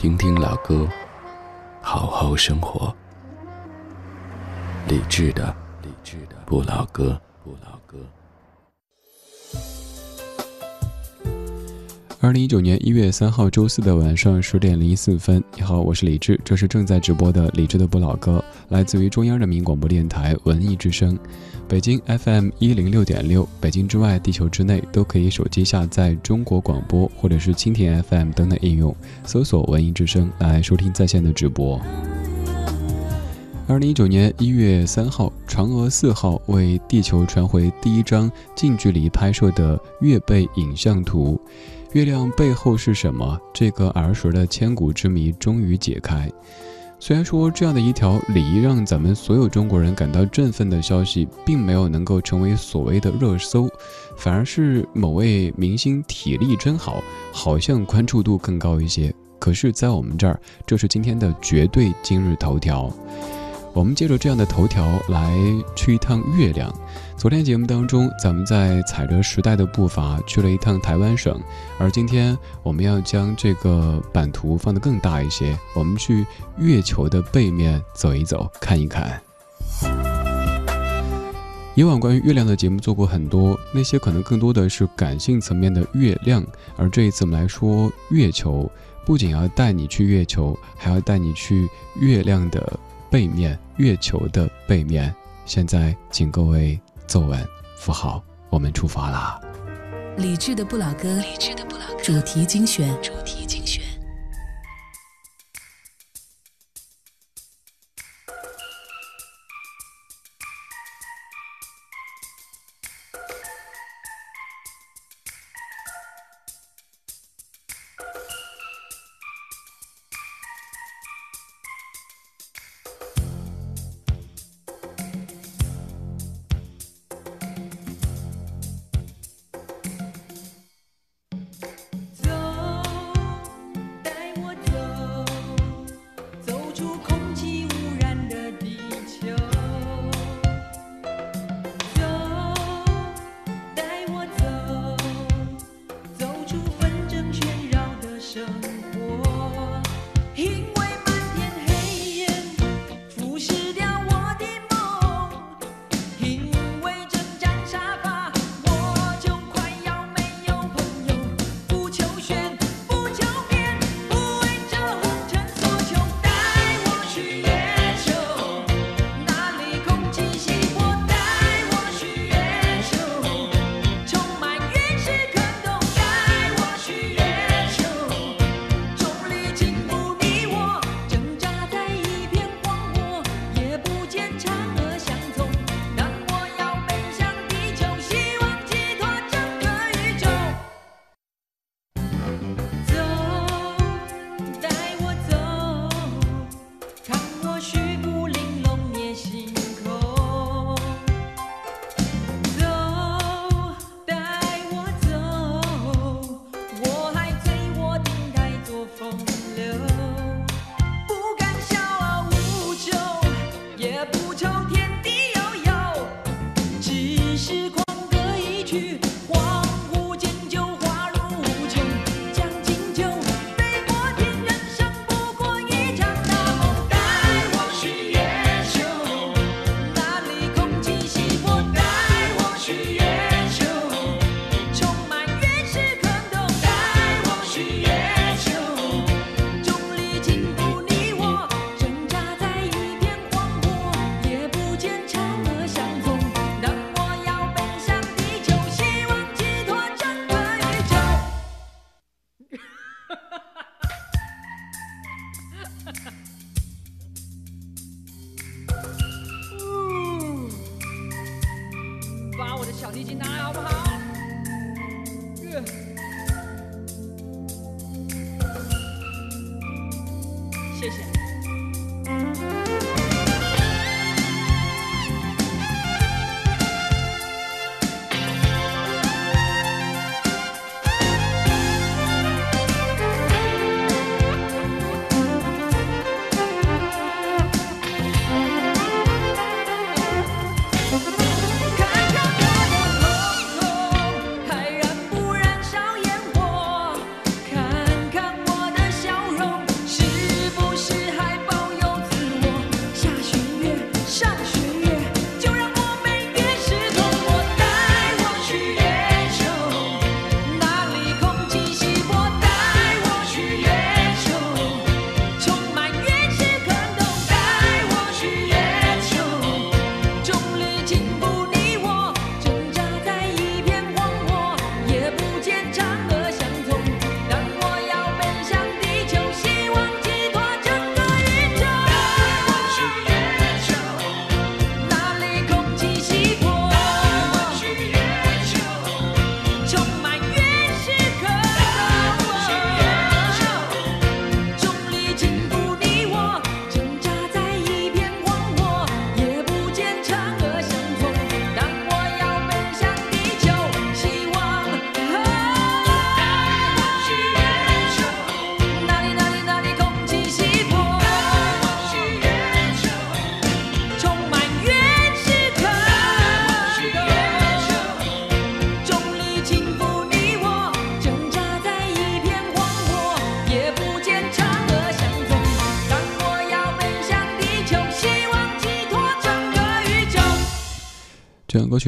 听听老歌，好好生活。理智的，理智的不老歌，不老歌。二零一九年一月三号周四的晚上十点零四分，你好，我是李志，这是正在直播的李志的不老歌，来自于中央人民广播电台文艺之声，北京 FM 一零六点六，北京之外，地球之内都可以手机下载中国广播或者是蜻蜓 FM 等等应用，搜索文艺之声来收听在线的直播。二零一九年一月三号，嫦娥四号为地球传回第一张近距离拍摄的月背影像图。月亮背后是什么？这个儿时的千古之谜终于解开。虽然说这样的一条礼仪让咱们所有中国人感到振奋的消息，并没有能够成为所谓的热搜，反而是某位明星体力真好，好像关注度更高一些。可是，在我们这儿，这是今天的绝对今日头条。我们借着这样的头条来去一趟月亮。昨天节目当中，咱们在踩着时代的步伐去了一趟台湾省，而今天我们要将这个版图放得更大一些，我们去月球的背面走一走，看一看。以往关于月亮的节目做过很多，那些可能更多的是感性层面的月亮，而这一次我们来说月球，不仅要带你去月球，还要带你去月亮的。背面，月球的背面。现在，请各位坐稳，扶好，我们出发啦！理智的不老歌，理智的不老歌，主题精选，主题精选。吃掉我。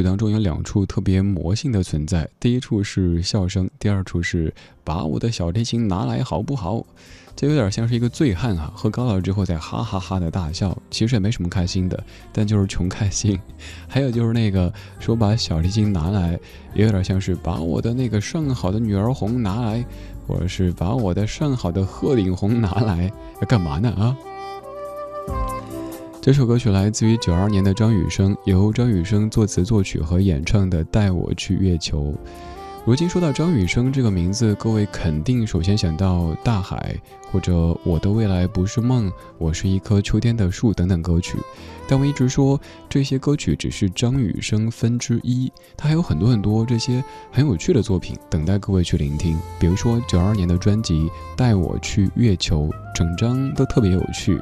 当中有两处特别魔性的存在，第一处是笑声，第二处是把我的小提琴拿来好不好？这有点像是一个醉汉啊，喝高了之后在哈哈哈的大笑，其实也没什么开心的，但就是穷开心。还有就是那个说把小提琴拿来，也有点像是把我的那个上好的女儿红拿来，或者是把我的上好的鹤顶红拿来，要干嘛呢啊？这首歌曲来自于九二年的张雨生，由张雨生作词作曲和演唱的《带我去月球》。如今说到张雨生这个名字，各位肯定首先想到大海，或者我的未来不是梦，我是一棵秋天的树等等歌曲。但我一直说这些歌曲只是张雨生分之一，他还有很多很多这些很有趣的作品等待各位去聆听。比如说九二年的专辑《带我去月球》，整张都特别有趣。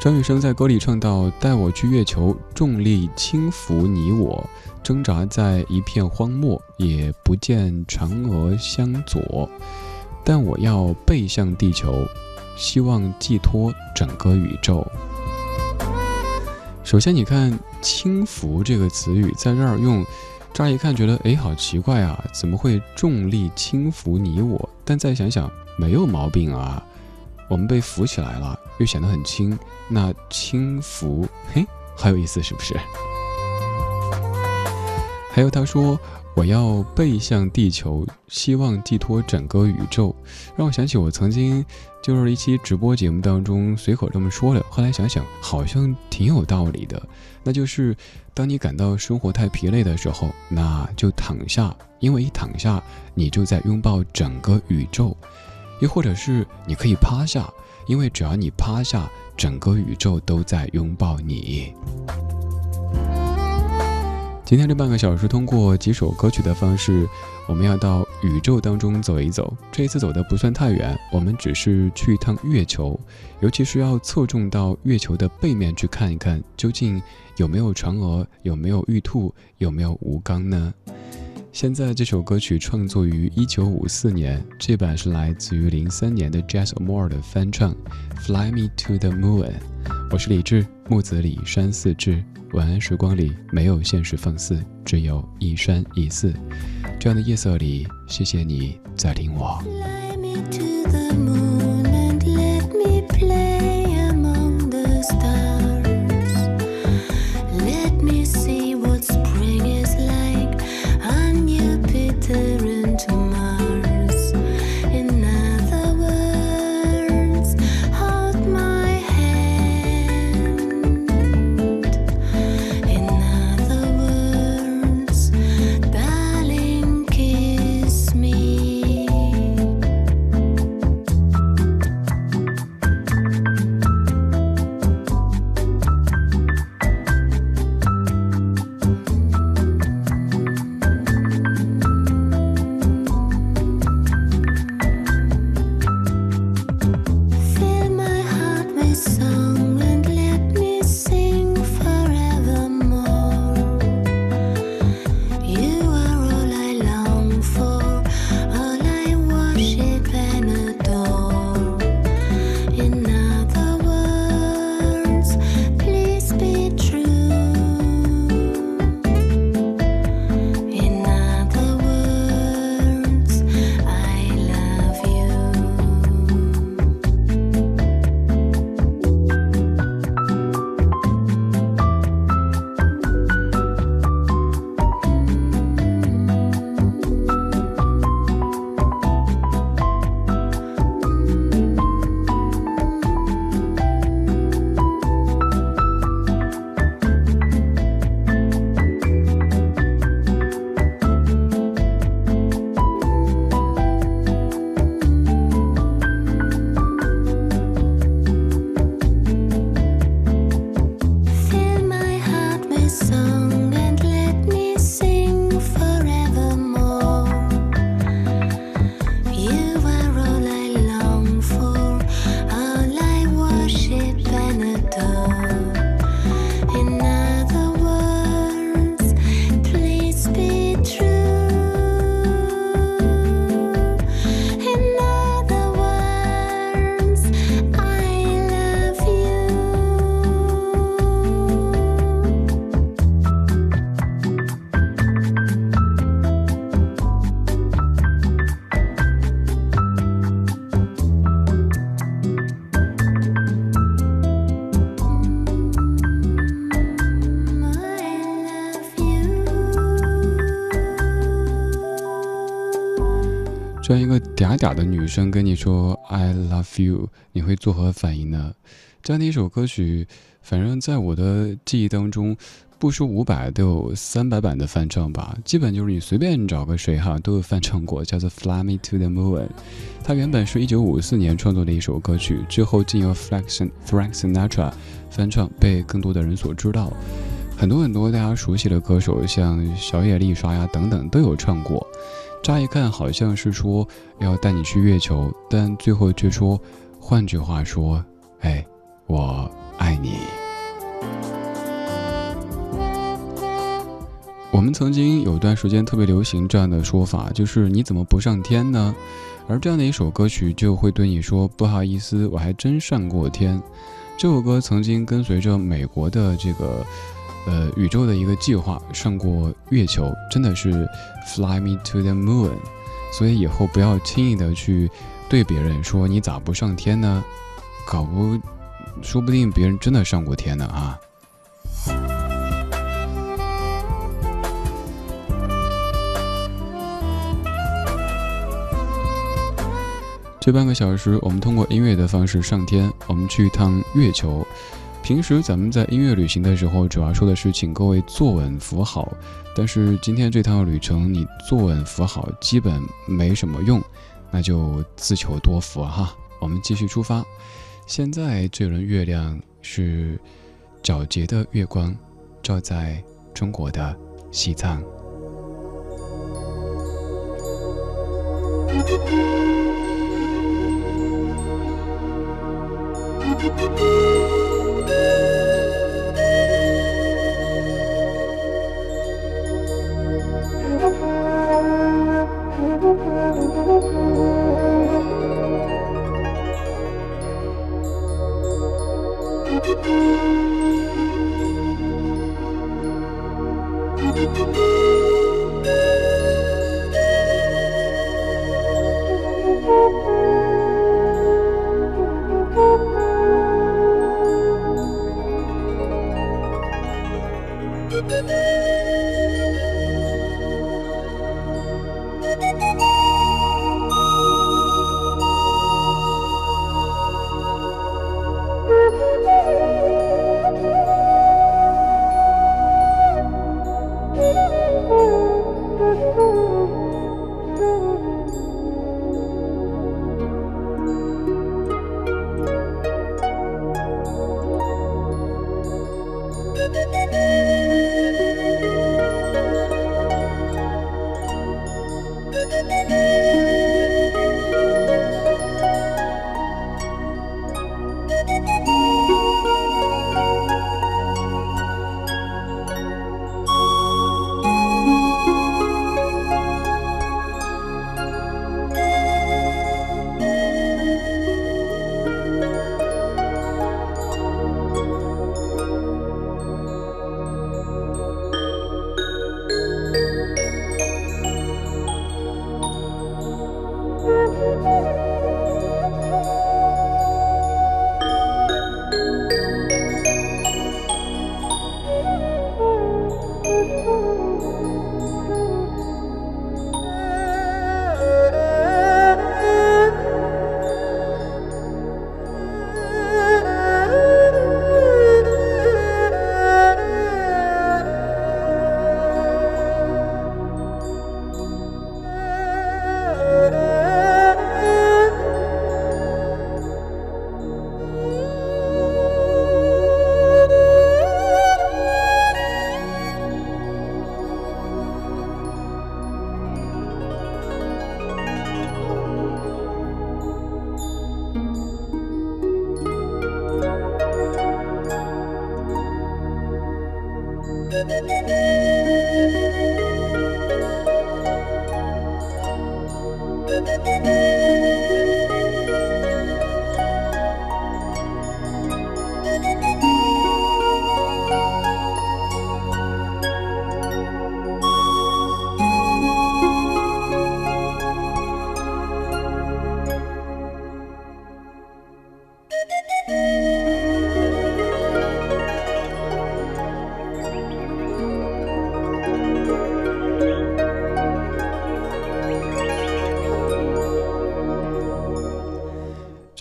张雨生在歌里唱到：“带我去月球，重力轻浮你我，挣扎在一片荒漠，也不见嫦娥相左。但我要背向地球，希望寄托整个宇宙。”首先，你看“轻浮”这个词语在这儿用，乍一看觉得哎，好奇怪啊，怎么会重力轻浮你我？但再想想，没有毛病啊。我们被扶起来了，又显得很轻，那轻浮，嘿，好有意思，是不是？还有他说我要背向地球，希望寄托整个宇宙，让我想起我曾经就是一期直播节目当中随口这么说的，后来想想好像挺有道理的，那就是当你感到生活太疲累的时候，那就躺下，因为一躺下，你就在拥抱整个宇宙。又或者是你可以趴下，因为只要你趴下，整个宇宙都在拥抱你。今天这半个小时，通过几首歌曲的方式，我们要到宇宙当中走一走。这一次走的不算太远，我们只是去一趟月球，尤其是要侧重到月球的背面去看一看，究竟有没有嫦娥，有没有玉兔，有没有吴刚呢？现在这首歌曲创作于一九五四年，这版是来自于零三年的 Jazz Moore 的翻唱，《Fly Me to the Moon》。我是李志，木子李山寺志。晚安时光里没有现实放肆，只有一山一寺。这样的夜色里，谢谢你在听我。这嗲嗲的女生跟你说 “I love you”，你会作何反应呢？这样的一首歌曲，反正在我的记忆当中，不说五百都有三百版的翻唱吧。基本就是你随便找个谁哈都有翻唱过，叫做《Fly Me to the Moon》。它原本是一九五四年创作的一首歌曲，之后经由 Frank Frank Sinatra 翻唱，被更多的人所知道。很多很多大家熟悉的歌手，像小野丽莎呀等等，都有唱过。乍一看好像是说要带你去月球，但最后却说，换句话说，哎，我爱你。我们曾经有段时间特别流行这样的说法，就是你怎么不上天呢？而这样的一首歌曲就会对你说，不好意思，我还真上过天。这首歌曾经跟随着美国的这个。呃，宇宙的一个计划上过月球，真的是 fly me to the moon。所以以后不要轻易的去对别人说你咋不上天呢？搞不，说不定别人真的上过天呢啊！这半个小时，我们通过音乐的方式上天，我们去一趟月球。平时咱们在音乐旅行的时候主要说的是请各位坐稳扶好但是今天这趟旅程你坐稳扶好基本没什么用那就自求多福哈。我们继续出发。现在这轮月亮是皎洁的月光照在中国的西藏。Música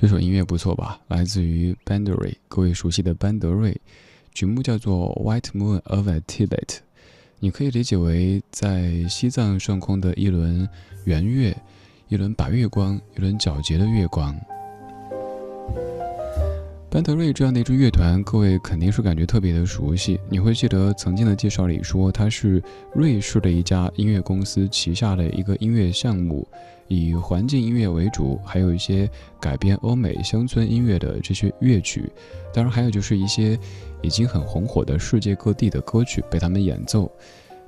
这首音乐不错吧？来自于班德瑞，各位熟悉的班德瑞，曲目叫做《White Moon over Tibet》，你可以理解为在西藏上空的一轮圆月，一轮白月光，一轮皎洁的月光。班德瑞这样的一支乐团，各位肯定是感觉特别的熟悉。你会记得曾经的介绍里说，它是瑞士的一家音乐公司旗下的一个音乐项目，以环境音乐为主，还有一些改编欧美乡村音乐的这些乐曲。当然，还有就是一些已经很红火的世界各地的歌曲被他们演奏。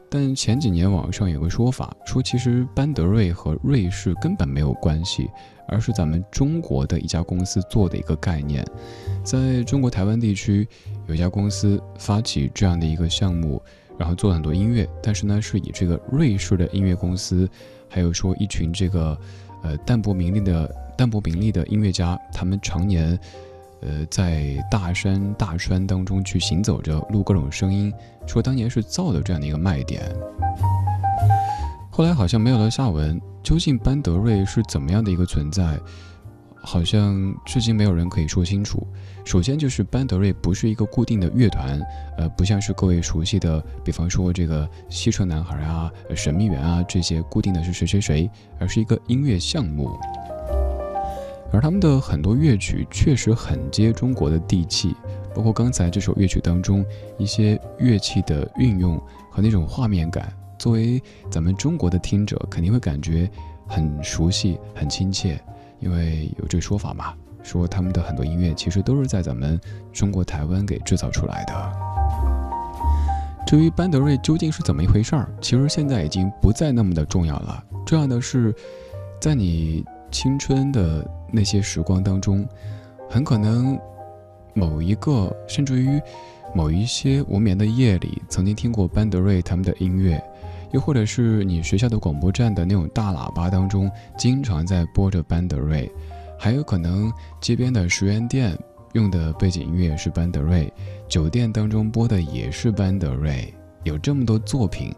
但前几年网上有个说法，说其实班德瑞和瑞士根本没有关系。而是咱们中国的一家公司做的一个概念，在中国台湾地区有一家公司发起这样的一个项目，然后做很多音乐，但是呢是以这个瑞士的音乐公司，还有说一群这个呃淡泊名利的淡泊名利的音乐家，他们常年呃在大山大川当中去行走着，录各种声音，说当年是造的这样的一个卖点。后来好像没有了下文。究竟班德瑞是怎么样的一个存在？好像至今没有人可以说清楚。首先就是班德瑞不是一个固定的乐团，呃，不像是各位熟悉的，比方说这个西城男孩啊、神秘园啊这些固定的是谁谁谁，而是一个音乐项目。而他们的很多乐曲确实很接中国的地气，包括刚才这首乐曲当中一些乐器的运用和那种画面感。作为咱们中国的听者，肯定会感觉很熟悉、很亲切，因为有这说法嘛，说他们的很多音乐其实都是在咱们中国台湾给制造出来的。至于班德瑞究竟是怎么一回事儿，其实现在已经不再那么的重要了。重要的是，在你青春的那些时光当中，很可能某一个，甚至于某一些无眠的夜里，曾经听过班德瑞他们的音乐。又或者是你学校的广播站的那种大喇叭当中，经常在播着班德瑞，还有可能街边的十元店用的背景音乐是班德瑞，酒店当中播的也是班德瑞，有这么多作品，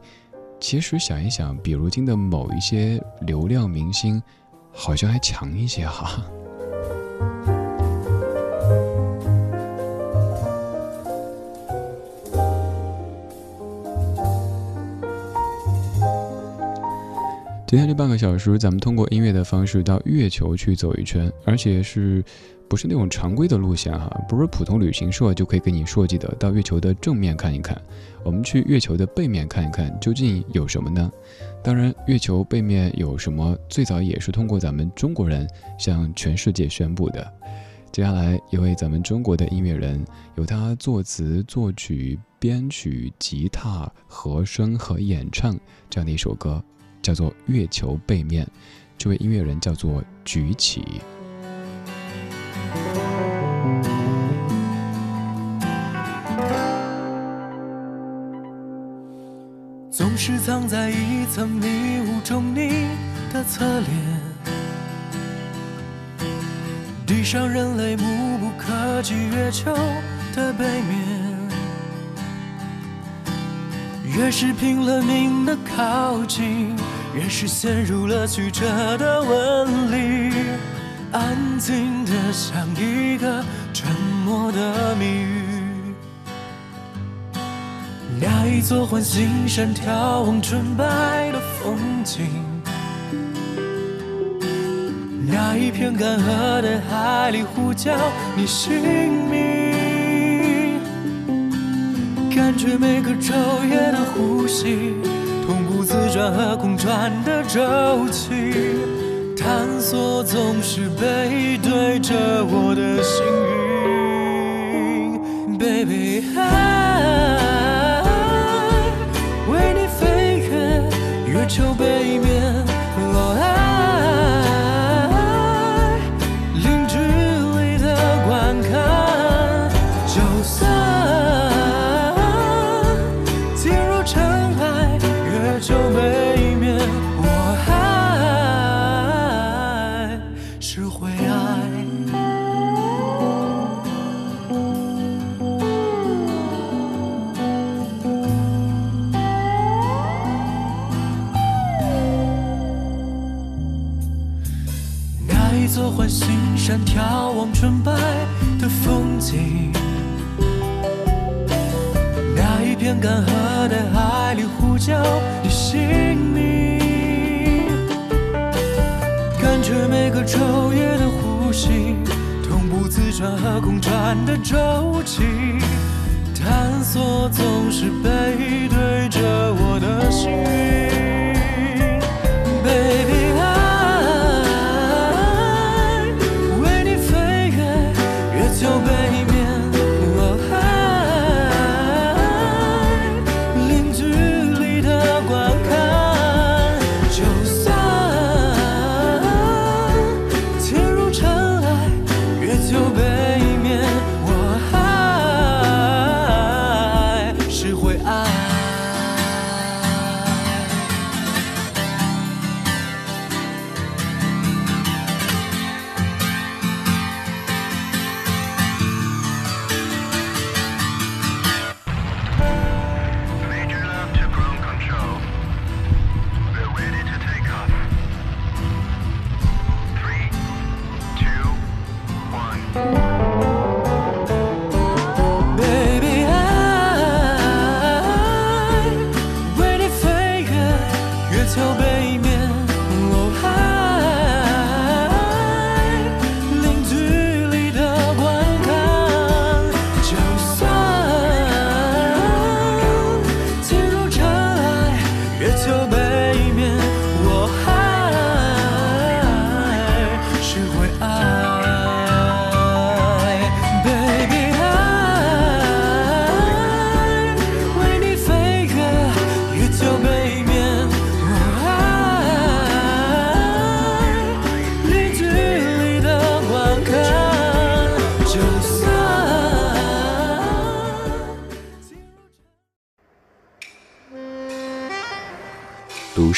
其实想一想，比如今的某一些流量明星，好像还强一些哈。今天这半个小时，咱们通过音乐的方式到月球去走一圈，而且是不是那种常规的路线哈？不是普通旅行社就可以给你设计的。到月球的正面看一看，我们去月球的背面看一看，究竟有什么呢？当然，月球背面有什么，最早也是通过咱们中国人向全世界宣布的。接下来，一位咱们中国的音乐人，由他作词、作曲、编曲、吉他、和声和演唱这样的一首歌。叫做《月球背面》，这位音乐人叫做举起。总是藏在一层迷雾中，你的侧脸，地上人类目不可及月球的背面，越是拼了命的靠近。越是陷入了曲折的纹理，安静的像一个沉默的谜语。那一座环形山眺望纯白的风景，那一片干涸的海里呼叫你姓名，感觉每个昼夜的呼吸。同步自转和空转的周期，探索总是背对着我的幸运，baby。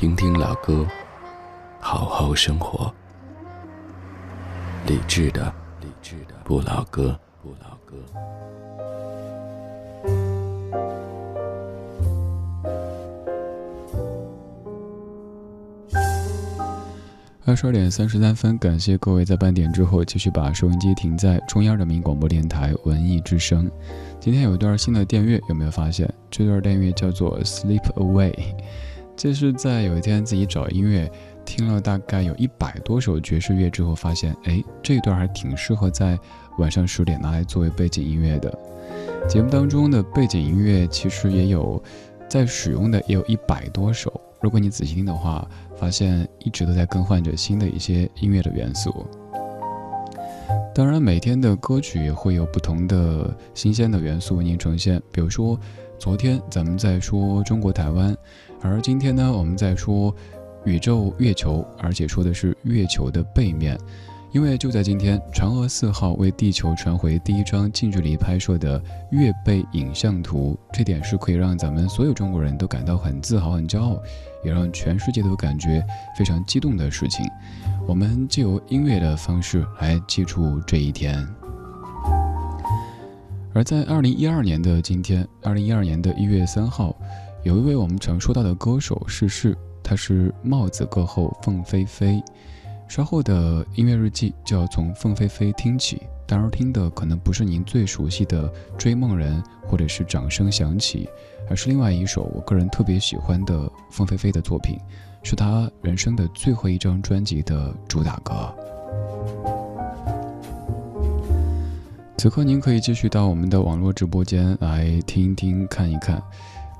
听听老歌，好好生活。理智的，理智的不老歌，不老歌。二十二点三十三分，感谢各位在半点之后继续把收音机停在中央人民广播电台文艺之声。今天有一段新的电乐，有没有发现？这段电乐叫做《Sleep Away》，这是在有一天自己找音乐听了大概有一百多首爵士乐之后，发现哎，这一段还挺适合在晚上十点拿来作为背景音乐的。节目当中的背景音乐其实也有在使用的，也有一百多首。如果你仔细听的话，发现一直都在更换着新的一些音乐的元素。当然，每天的歌曲也会有不同的新鲜的元素为您呈现。比如说，昨天咱们在说中国台湾，而今天呢，我们在说宇宙月球，而且说的是月球的背面。因为就在今天，嫦娥四号为地球传回第一张近距离拍摄的月背影像图，这点是可以让咱们所有中国人都感到很自豪、很骄傲，也让全世界都感觉非常激动的事情。我们借由音乐的方式来记住这一天。而在二零一二年的今天，二零一二年的一月三号，有一位我们常说到的歌手逝世，他是帽子歌后凤飞飞。稍后的音乐日记就要从凤飞飞听起，当然听的可能不是您最熟悉的《追梦人》或者是《掌声响起》，而是另外一首我个人特别喜欢的凤飞飞的作品，是他人生的最后一张专辑的主打歌。此刻您可以继续到我们的网络直播间来听一听、看一看，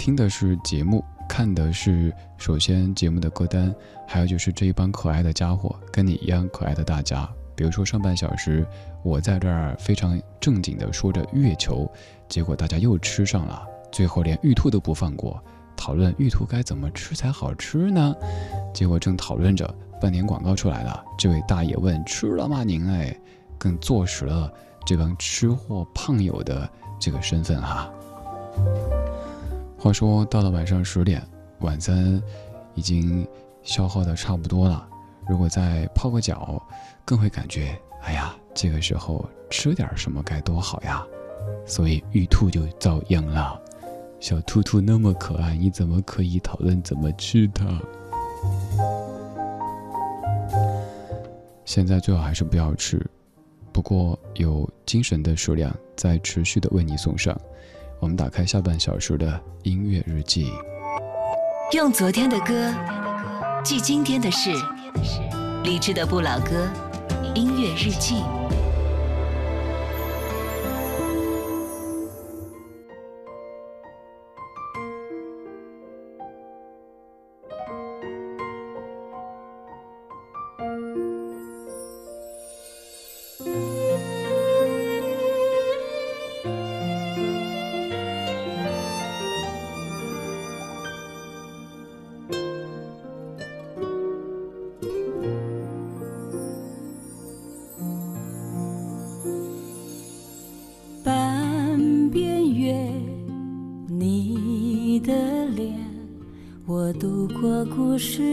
听的是节目，看的是首先节目的歌单，还有就是这一帮可爱的家伙，跟你一样可爱的大家。比如说上半小时我在这儿非常正经的说着月球，结果大家又吃上了，最后连玉兔都不放过，讨论玉兔该怎么吃才好吃呢？结果正讨论着，半年广告出来了，这位大爷问吃了吗您？哎，更坐实了这帮吃货胖友的这个身份哈。话说到了晚上十点，晚餐已经消耗的差不多了，如果再泡个脚，更会感觉哎呀，这个时候吃点什么该多好呀。所以玉兔就遭殃了。小兔兔那么可爱，你怎么可以讨论怎么吃它？现在最好还是不要吃，不过有精神的食量在持续的为你送上。我们打开下半小时的音乐日记，用昨天的歌记今天的事，理智的不老歌，音乐日记。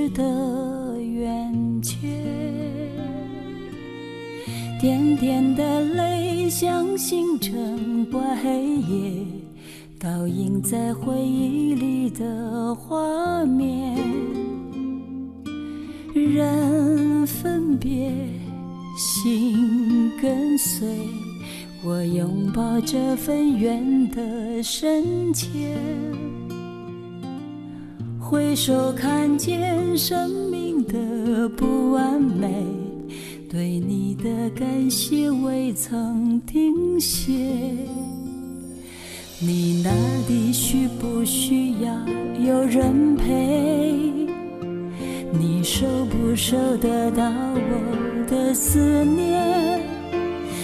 的圆缺。点点的泪像星辰般黑夜倒映在回忆里的画面。人分别心跟随我拥抱这份缘的深浅回首看见生命的不完美，对你的感谢未曾停歇。你那里需不需要有人陪？你收不收得到我的思念？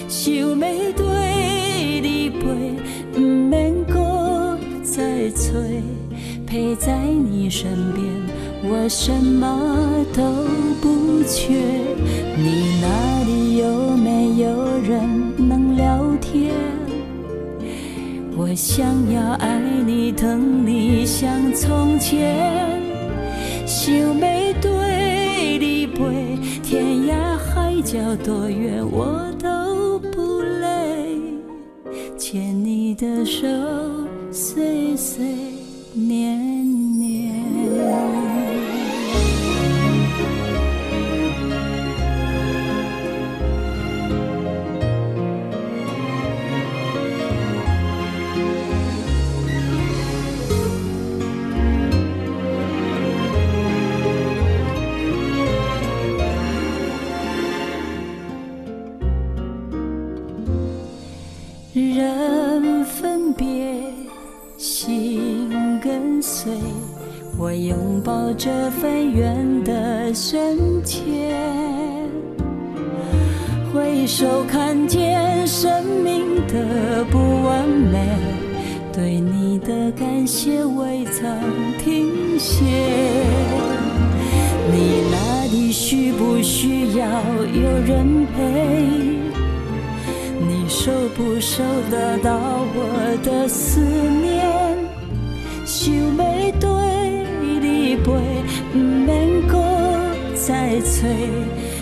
想要对你陪，不免搁再催，陪在你身边，我什么都不缺。你那里有没有人能聊天？我想要爱你疼你像从前，想要对你陪天涯海角多远我都不累，牵你的手岁岁年。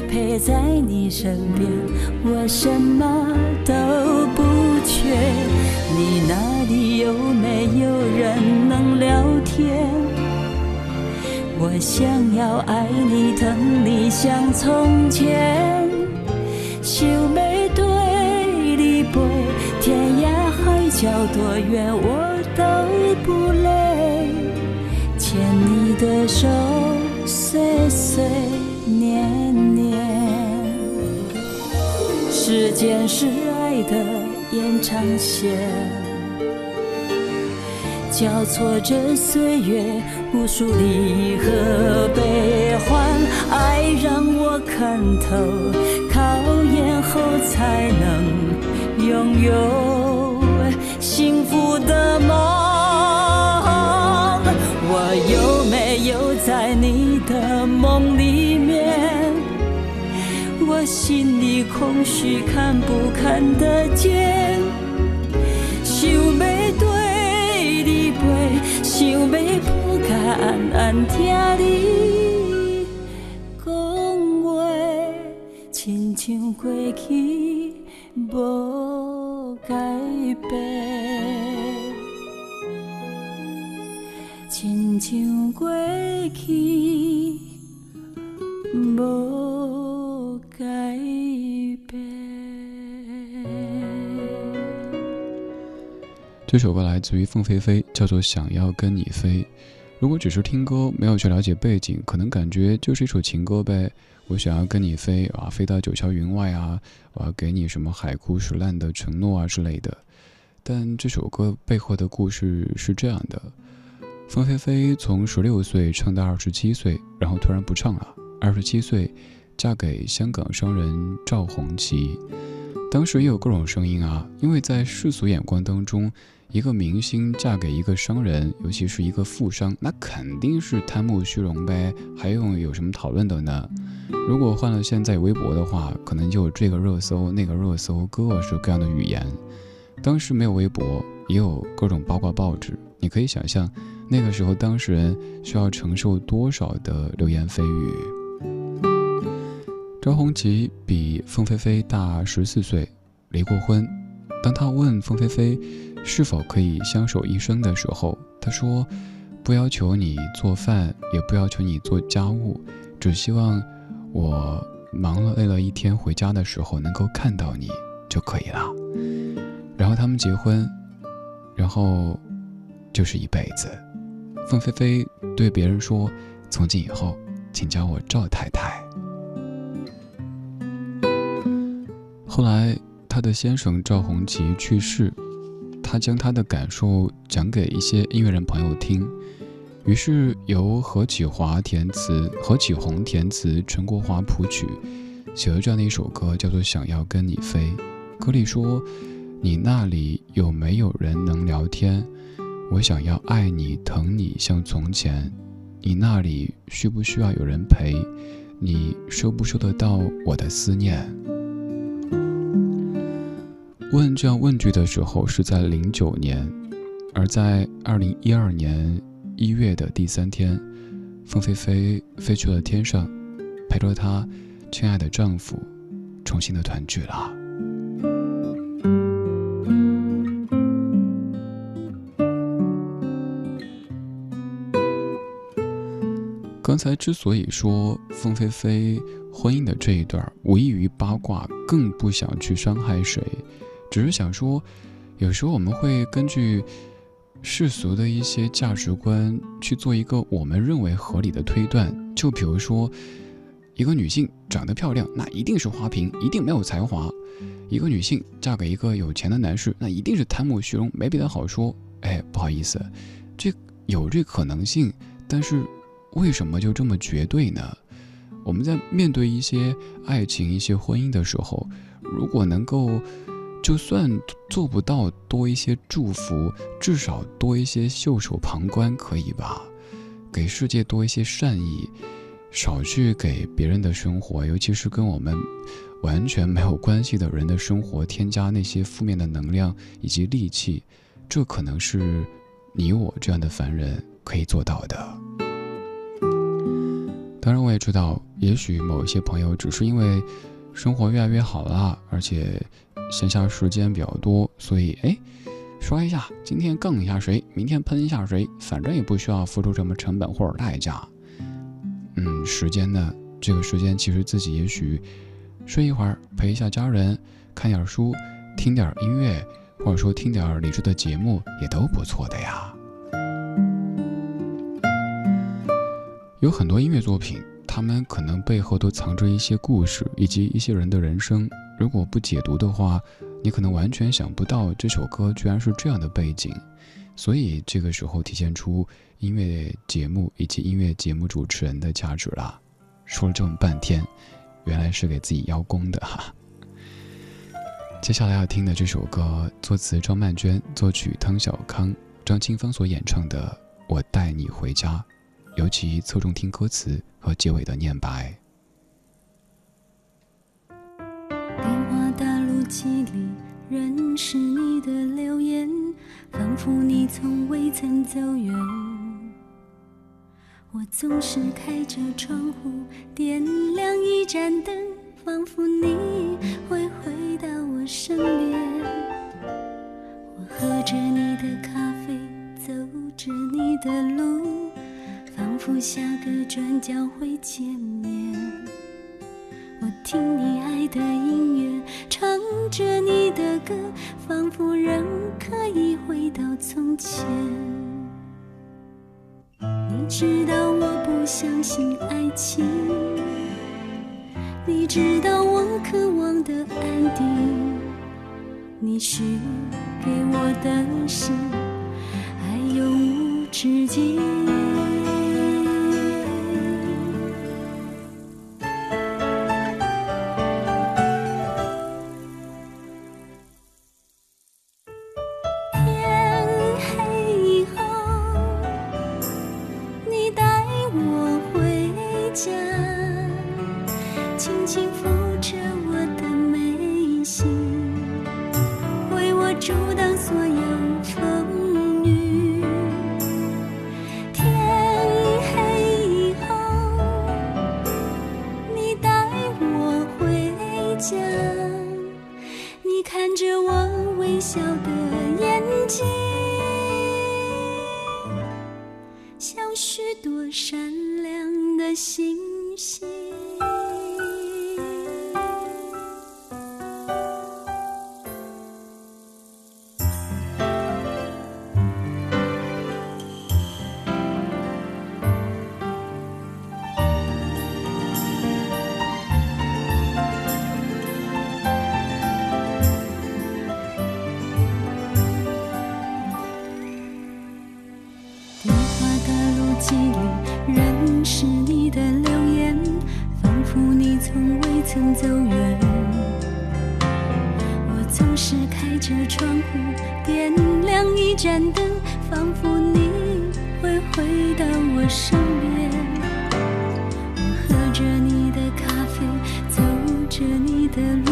陪在你身边，我什么都不缺。你那里有没有人能聊天？我想要爱你疼你像从前，想要对你陪，天涯海角多远我都不累。牵你的手，岁岁年年。时间是爱的延长线，交错着岁月，无数离合悲欢。爱让我看透，考验后才能拥有幸福的梦。我有没有在你的梦里？我心里空虚，看不看得见？想要对你陪，想要抱甲安安听你讲话，亲像过去无改变，亲像过去无这首歌来自于凤飞飞，叫做《想要跟你飞》。如果只是听歌，没有去了解背景，可能感觉就是一首情歌呗。我想要跟你飞啊，飞到九霄云外啊，我要给你什么海枯石烂的承诺啊之类的。但这首歌背后的故事是这样的：凤飞飞从十六岁唱到二十七岁，然后突然不唱了。二十七岁，嫁给香港商人赵红旗。当时也有各种声音啊，因为在世俗眼光当中，一个明星嫁给一个商人，尤其是一个富商，那肯定是贪慕虚荣呗，还用有什么讨论的呢？如果换了现在微博的话，可能就有这个热搜、那个热搜，各式各样的语言。当时没有微博，也有各种八卦报纸，你可以想象，那个时候当事人需要承受多少的流言蜚语。赵红旗比凤飞飞大十四岁，离过婚。当他问凤飞飞是否可以相守一生的时候，他说：“不要求你做饭，也不要求你做家务，只希望我忙了累了一天回家的时候能够看到你就可以了。”然后他们结婚，然后就是一辈子。凤飞飞对别人说：“从今以后，请叫我赵太太。”后来，他的先生赵红旗去世，他将他的感受讲给一些音乐人朋友听，于是由何启华填词，何启宏填词，陈国华谱曲，写了这样的一首歌，叫做《想要跟你飞》。歌里说：“你那里有没有人能聊天？我想要爱你、疼你，像从前。你那里需不需要有人陪？你收不收得到我的思念？”问这样问句的时候是在零九年，而在二零一二年一月的第三天，凤飞飞飞去了天上，陪着她亲爱的丈夫，重新的团聚了。刚才之所以说凤飞飞婚姻的这一段无异于八卦，更不想去伤害谁。只是想说，有时候我们会根据世俗的一些价值观去做一个我们认为合理的推断。就比如说，一个女性长得漂亮，那一定是花瓶，一定没有才华；一个女性嫁给一个有钱的男士，那一定是贪慕虚荣，没别的好说。哎，不好意思，这有这可能性，但是为什么就这么绝对呢？我们在面对一些爱情、一些婚姻的时候，如果能够。就算做不到多一些祝福，至少多一些袖手旁观，可以吧？给世界多一些善意，少去给别人的生活，尤其是跟我们完全没有关系的人的生活添加那些负面的能量以及戾气，这可能是你我这样的凡人可以做到的。当然，我也知道，也许某一些朋友只是因为生活越来越好了，而且。闲暇时间比较多，所以哎，刷一下，今天更一下谁，明天喷一下谁，反正也不需要付出什么成本或者代价。嗯，时间呢？这个时间其实自己也许睡一会儿，陪一下家人，看点书，听点音乐，或者说听点理智的节目，也都不错的呀。有很多音乐作品，他们可能背后都藏着一些故事，以及一些人的人生。如果不解读的话，你可能完全想不到这首歌居然是这样的背景，所以这个时候体现出音乐节目以及音乐节目主持人的价值了。说了这么半天，原来是给自己邀功的哈。接下来要听的这首歌，作词张曼娟，作曲汤小康、张清芳所演唱的《我带你回家》，尤其侧重听歌词和结尾的念白。电话大陆机里认识你的留言，仿佛你从未曾走远。我总是开着窗户，点亮一盏灯，仿佛你会回到我身边。我喝着你的咖啡，走着你的路，佛下个转角会见面。我听你爱的音乐，唱着你的歌，仿佛仍可以回到从前。你知道我不相信爱情，你知道我渴望的安定，你许给我的是爱永无止境。点亮一盏灯，仿佛你会回到我身边。我喝着你的咖啡，走着你的路，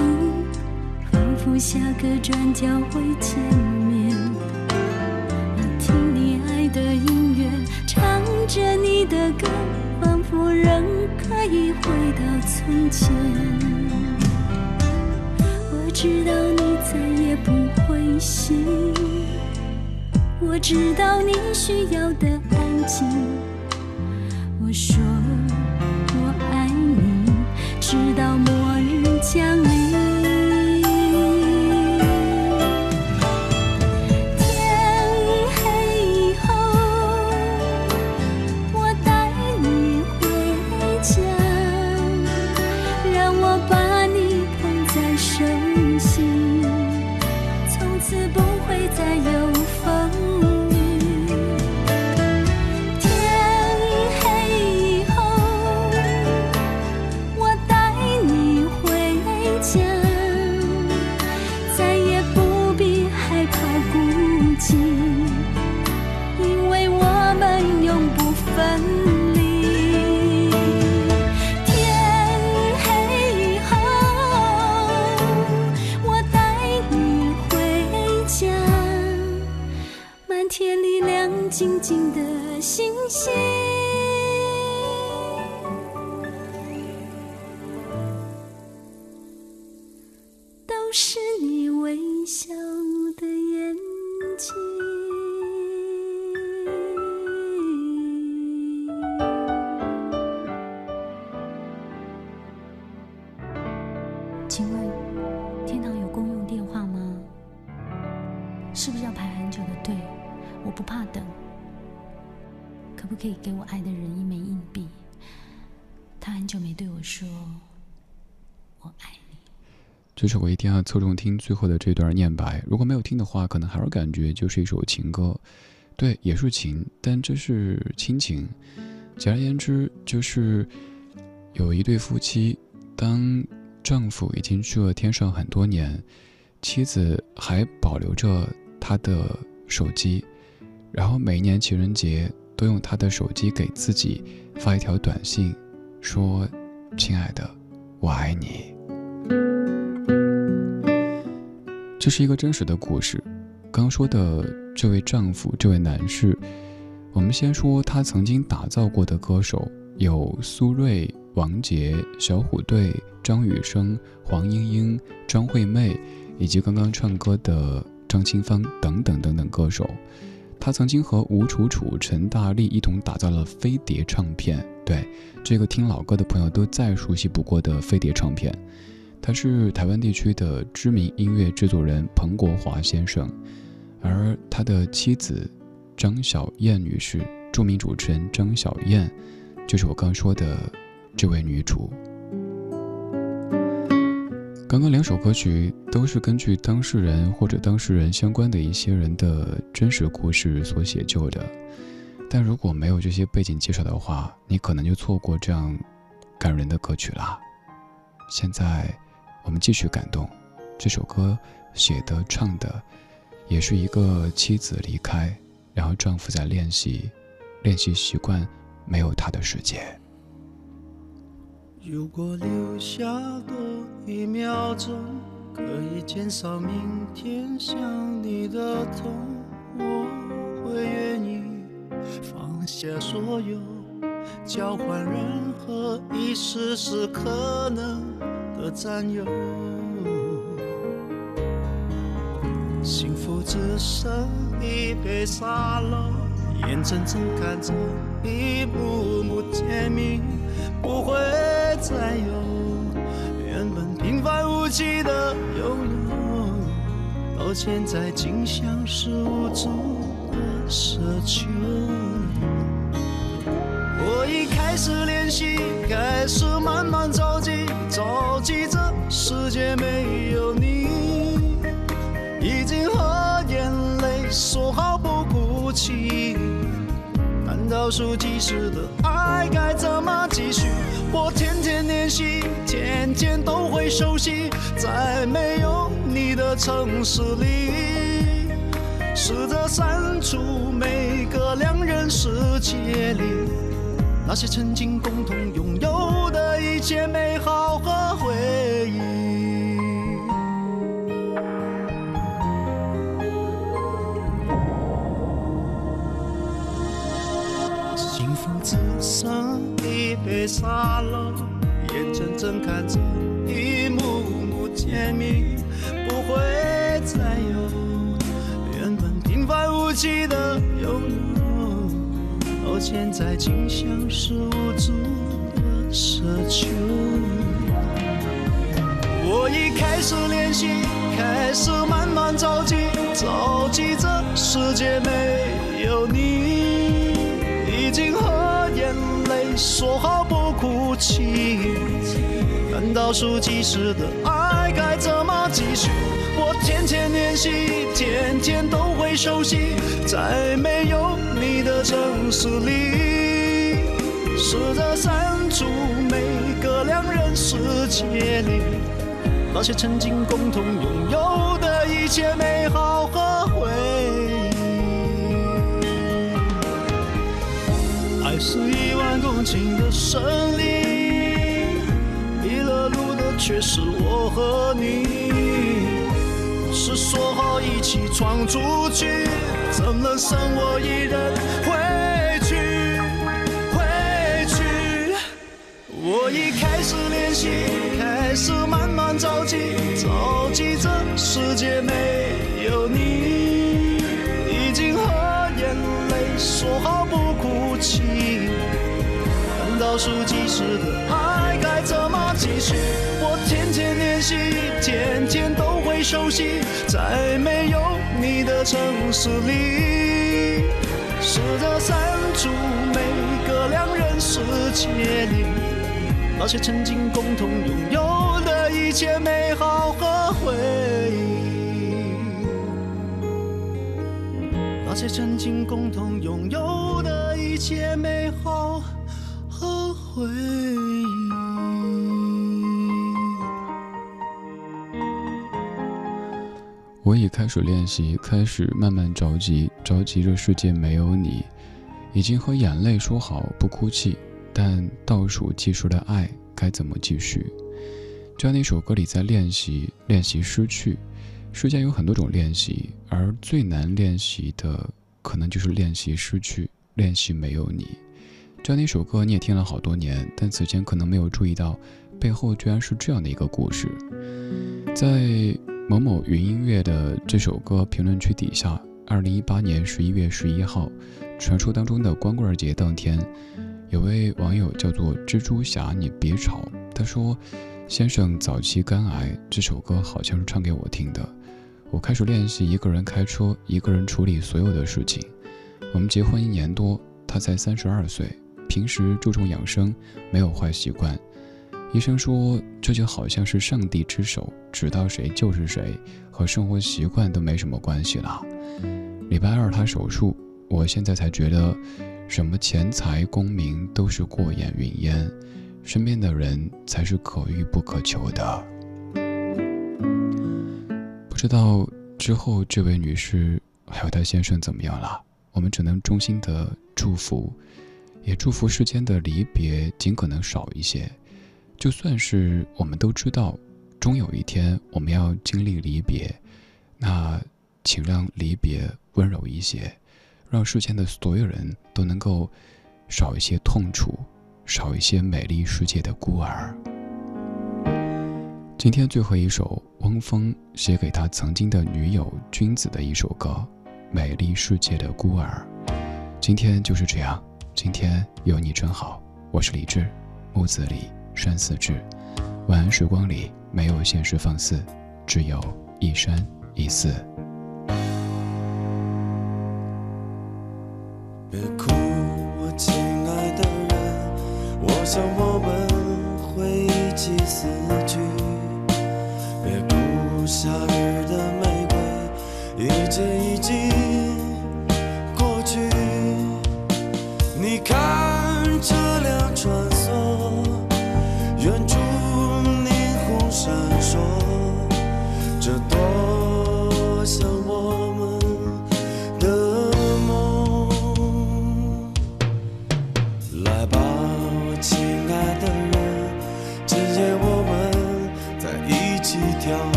仿佛下个转角会见面。我听你爱的音乐，唱着你的歌，仿佛仍可以回到从前。我知道我知道你需要的安静。我说新的星星。就是我一定要侧重听最后的这段念白，如果没有听的话，可能还是感觉就是一首情歌。对，也是情，但这是亲情。简而言之，就是有一对夫妻，当丈夫已经去了天上很多年，妻子还保留着他的手机，然后每一年情人节都用他的手机给自己发一条短信，说：“亲爱的，我爱你。”这是一个真实的故事。刚说的这位丈夫，这位男士，我们先说他曾经打造过的歌手有苏芮、王杰、小虎队、张雨生、黄莺莺、张惠妹，以及刚刚唱歌的张清芳等等等等歌手。他曾经和吴楚楚、陈大力一同打造了飞碟唱片。对这个听老歌的朋友都再熟悉不过的飞碟唱片。他是台湾地区的知名音乐制作人彭国华先生，而他的妻子张小燕女士，著名主持人张小燕，就是我刚说的这位女主。刚刚两首歌曲都是根据当事人或者当事人相关的一些人的真实故事所写就的，但如果没有这些背景介绍的话，你可能就错过这样感人的歌曲啦。现在。我们继续感动，这首歌写的唱的，也是一个妻子离开，然后丈夫在练习，练习习惯没有他的世界。如果留下多一秒钟，可以减少明天想你的痛，我会愿意放下所有，交换任何一丝丝可能。的占有，幸福只剩一杯沙漏，眼睁睁看着一幕幕甜蜜不会再有，原本平凡无奇的拥有，到现在竟像是无助的奢求。开始练习，开始慢慢着急，着急这世界没有你，已经和眼泪说好不哭泣。看倒数计时的爱该怎么继续？我天天练习，天天都会熟悉，在没有你的城市里，试着删除每个两人世界里。那些曾经共同拥有的一切美好和回忆，幸福只剩一杯沙漏，眼睁睁看着一幕幕甜蜜不会再有，原本平凡无奇的。现在竟像是无助的奢求。我已开始练习，开始慢慢着急，着急这世界没有你，已经和眼泪说好不哭泣。难道数计时的爱该怎么继续？我天天练习，天天都会熟悉，在没有你的城市里，试着删除每个两人世界里那些曾经共同拥有的一切美好和回忆。爱是一万公顷的森林，迷了路的却是我和你。是说好一起闯出去，怎能剩我一人回去？回去。我已开始练习，开始慢慢着急，着急这世界没有你，已经和眼泪说好不哭泣。看倒数计时的爱该怎么继续？我天天练习，天天都。熟悉，在没有你的城市里，试着删除每个两人世界里那些曾经共同拥有的一切美好和回忆，那些曾经共同拥有的一切美好和回忆。我已开始练习，开始慢慢着急，着急这世界没有你，已经和眼泪说好不哭泣，但倒数计时的爱该怎么继续？就像那首歌里在练习，练习失去，世间有很多种练习，而最难练习的，可能就是练习失去，练习没有你。这样的一首歌，你也听了好多年，但此前可能没有注意到，背后居然是这样的一个故事。在某某云音乐的这首歌评论区底下，二零一八年十一月十一号，传说当中的光棍节当天，有位网友叫做蜘蛛侠，你别吵。他说：“先生早期肝癌，这首歌好像是唱给我听的。我开始练习一个人开车，一个人处理所有的事情。我们结婚一年多，他才三十二岁。”平时注重养生，没有坏习惯。医生说，这就好像是上帝之手，指到谁就是谁，和生活习惯都没什么关系了。礼拜二他手术，我现在才觉得，什么钱财功名都是过眼云烟，身边的人才是可遇不可求的。不知道之后这位女士还有她先生怎么样了？我们只能衷心的祝福。也祝福世间的离别尽可能少一些，就算是我们都知道，终有一天我们要经历离别，那请让离别温柔一些，让世间的所有人都能够少一些痛楚，少一些美丽世界的孤儿。今天最后一首，汪峰写给他曾经的女友君子的一首歌，《美丽世界的孤儿》。今天就是这样。今天有你真好，我是李志，木子李，山寺志。晚安时光里没有现实放肆，只有一山一寺。